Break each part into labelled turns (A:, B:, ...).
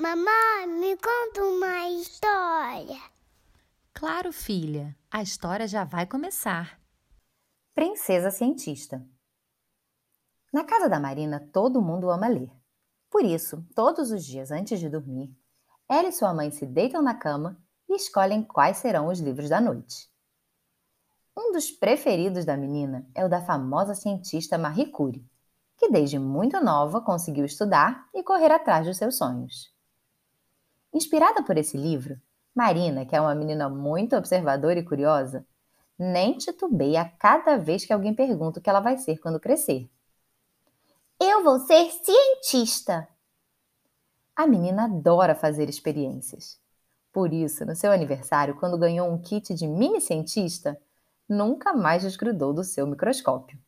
A: Mamãe, me conta uma história.
B: Claro, filha, a história já vai começar.
C: Princesa Cientista Na casa da Marina, todo mundo ama ler. Por isso, todos os dias antes de dormir, ela e sua mãe se deitam na cama e escolhem quais serão os livros da noite. Um dos preferidos da menina é o da famosa cientista Marie Curie, que desde muito nova conseguiu estudar e correr atrás dos seus sonhos. Inspirada por esse livro, Marina, que é uma menina muito observadora e curiosa, nem titubeia a cada vez que alguém pergunta o que ela vai ser quando crescer. Eu vou ser cientista! A menina adora fazer experiências. Por isso, no seu aniversário, quando ganhou um kit de mini cientista, nunca mais desgrudou do seu microscópio.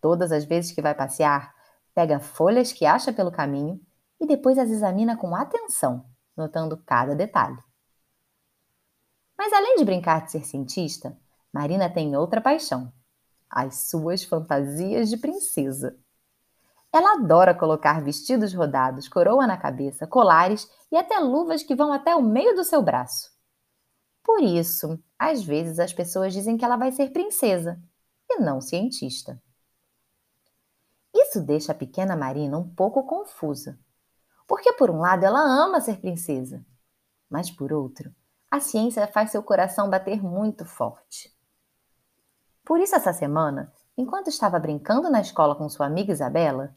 C: Todas as vezes que vai passear, pega folhas que acha pelo caminho e depois as examina com atenção, notando cada detalhe. Mas além de brincar de ser cientista, Marina tem outra paixão: as suas fantasias de princesa. Ela adora colocar vestidos rodados, coroa na cabeça, colares e até luvas que vão até o meio do seu braço. Por isso, às vezes as pessoas dizem que ela vai ser princesa e não cientista. Isso deixa a pequena Marina um pouco confusa, por um lado ela ama ser princesa, mas por outro, a ciência faz seu coração bater muito forte. Por isso, essa semana, enquanto estava brincando na escola com sua amiga Isabela,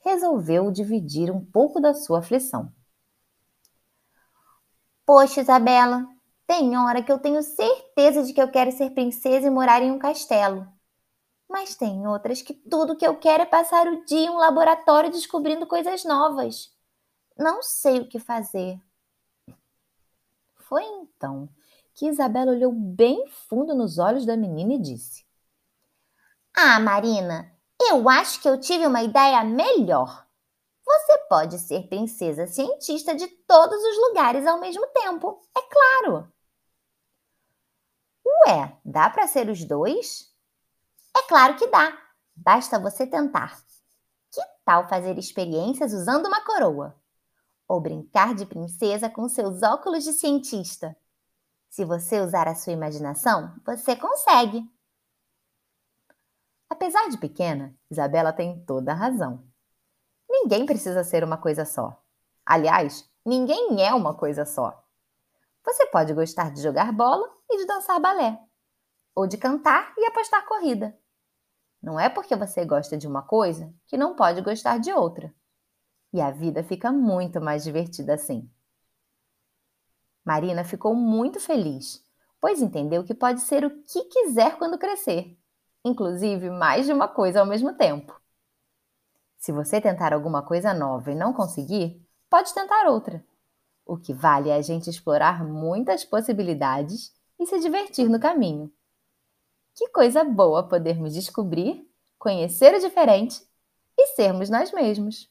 C: resolveu dividir um pouco da sua aflição.
D: Poxa, Isabela, tem hora que eu tenho certeza de que eu quero ser princesa e morar em um castelo. Mas tem outras que tudo que eu quero é passar o dia em um laboratório descobrindo coisas novas. Não sei o que fazer.
C: Foi então que Isabela olhou bem fundo nos olhos da menina e disse:
D: Ah, Marina, eu acho que eu tive uma ideia melhor. Você pode ser princesa cientista de todos os lugares ao mesmo tempo, é claro.
C: Ué, dá para ser os dois?
D: É claro que dá. Basta você tentar. Que tal fazer experiências usando uma coroa? Ou brincar de princesa com seus óculos de cientista? Se você usar a sua imaginação, você consegue.
C: Apesar de pequena, Isabela tem toda a razão. Ninguém precisa ser uma coisa só. Aliás, ninguém é uma coisa só. Você pode gostar de jogar bola e de dançar balé, ou de cantar e apostar corrida. Não é porque você gosta de uma coisa que não pode gostar de outra. E a vida fica muito mais divertida assim. Marina ficou muito feliz, pois entendeu que pode ser o que quiser quando crescer, inclusive mais de uma coisa ao mesmo tempo. Se você tentar alguma coisa nova e não conseguir, pode tentar outra. O que vale é a gente explorar muitas possibilidades e se divertir no caminho. Que coisa boa podermos descobrir, conhecer o diferente e sermos nós mesmos.